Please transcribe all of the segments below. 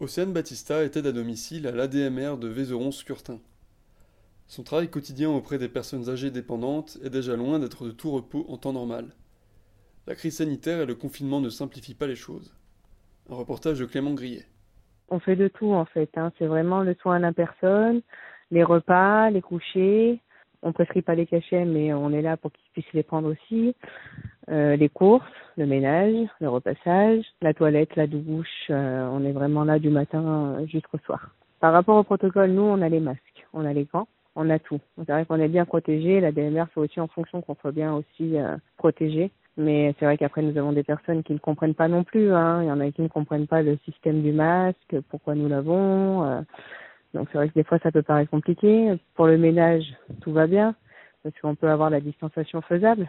Océane Battista était à domicile à l'ADMR de Vézeron-Scurtin. Son travail quotidien auprès des personnes âgées dépendantes est déjà loin d'être de tout repos en temps normal. La crise sanitaire et le confinement ne simplifient pas les choses. Un reportage de Clément Grillet. On fait de tout en fait. Hein. C'est vraiment le soin à la personne, les repas, les couchers. On prescrit pas les cachets, mais on est là pour qu'ils puissent les prendre aussi. Euh, les courses, le ménage, le repassage, la toilette, la douche. Euh, on est vraiment là du matin jusqu'au soir. Par rapport au protocole, nous, on a les masques, on a les gants, on a tout. C'est vrai qu'on est bien protégé. La DMR fait aussi en fonction qu'on soit bien aussi euh, protégé. Mais c'est vrai qu'après, nous avons des personnes qui ne comprennent pas non plus. Hein. Il y en a qui ne comprennent pas le système du masque, pourquoi nous l'avons. Donc c'est vrai que des fois, ça peut paraître compliqué. Pour le ménage, tout va bien, parce qu'on peut avoir la distanciation faisable.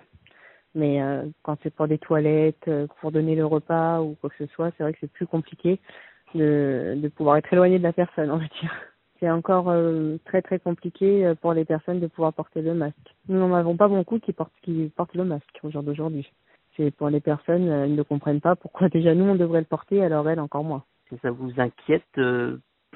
Mais euh, quand c'est pour des toilettes, euh, pour donner le repas ou quoi que ce soit, c'est vrai que c'est plus compliqué de, de pouvoir être éloigné de la personne, on va dire c'est encore euh, très très compliqué pour les personnes de pouvoir porter le masque. Nous n'en avons pas beaucoup qui portent, qui portent le masque au jour d'aujourd'hui. C'est pour les personnes, ils ne comprennent pas pourquoi déjà nous on devrait le porter, alors elles encore moins. Ça vous inquiète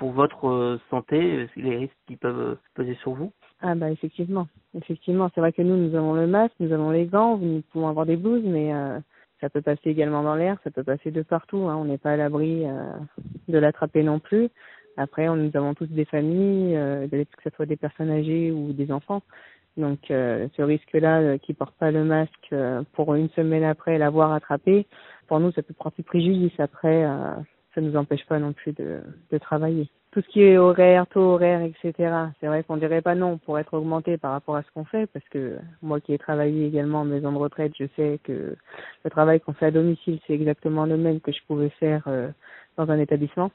pour votre santé, les risques qui peuvent peser sur vous? Ah bah effectivement, effectivement, c'est vrai que nous nous avons le masque, nous avons les gants, nous pouvons avoir des blouses, mais ça peut passer également dans l'air, ça peut passer de partout. Hein. On n'est pas à l'abri de l'attraper non plus. Après, nous avons tous des familles, euh, que ce soit des personnes âgées ou des enfants. Donc, euh, ce risque-là, euh, qui porte pas le masque, euh, pour une semaine après l'avoir attrapé, pour nous, ça peut porter préjudice. Après, euh, ça nous empêche pas non plus de, travailler. Tout ce qui est horaire, taux horaire, etc. C'est vrai qu'on dirait pas non pour être augmenté par rapport à ce qu'on fait, parce que moi qui ai travaillé également en maison de retraite, je sais que le travail qu'on fait à domicile, c'est exactement le même que je pouvais faire dans un établissement.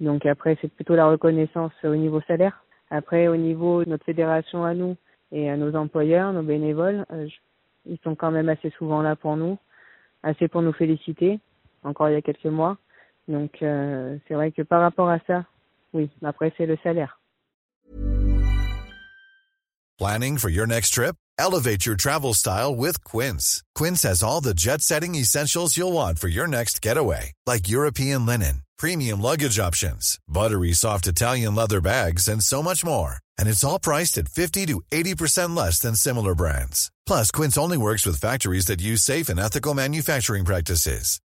Donc après, c'est plutôt la reconnaissance au niveau salaire. Après, au niveau de notre fédération à nous et à nos employeurs, nos bénévoles, euh, ils sont quand même assez souvent là pour nous, assez pour nous féliciter, encore il y a quelques mois. Donc euh, c'est vrai que par rapport à ça, oui, après c'est le salaire. Planning for your next trip? Elevate your travel style with Quince. Quince has all the jet-setting essentials you'll want for your next getaway, like European linen premium luggage options, buttery soft Italian leather bags, and so much more. And it's all priced at 50 to 80% less than similar brands. Plus, Quince only works with factories that use safe and ethical manufacturing practices.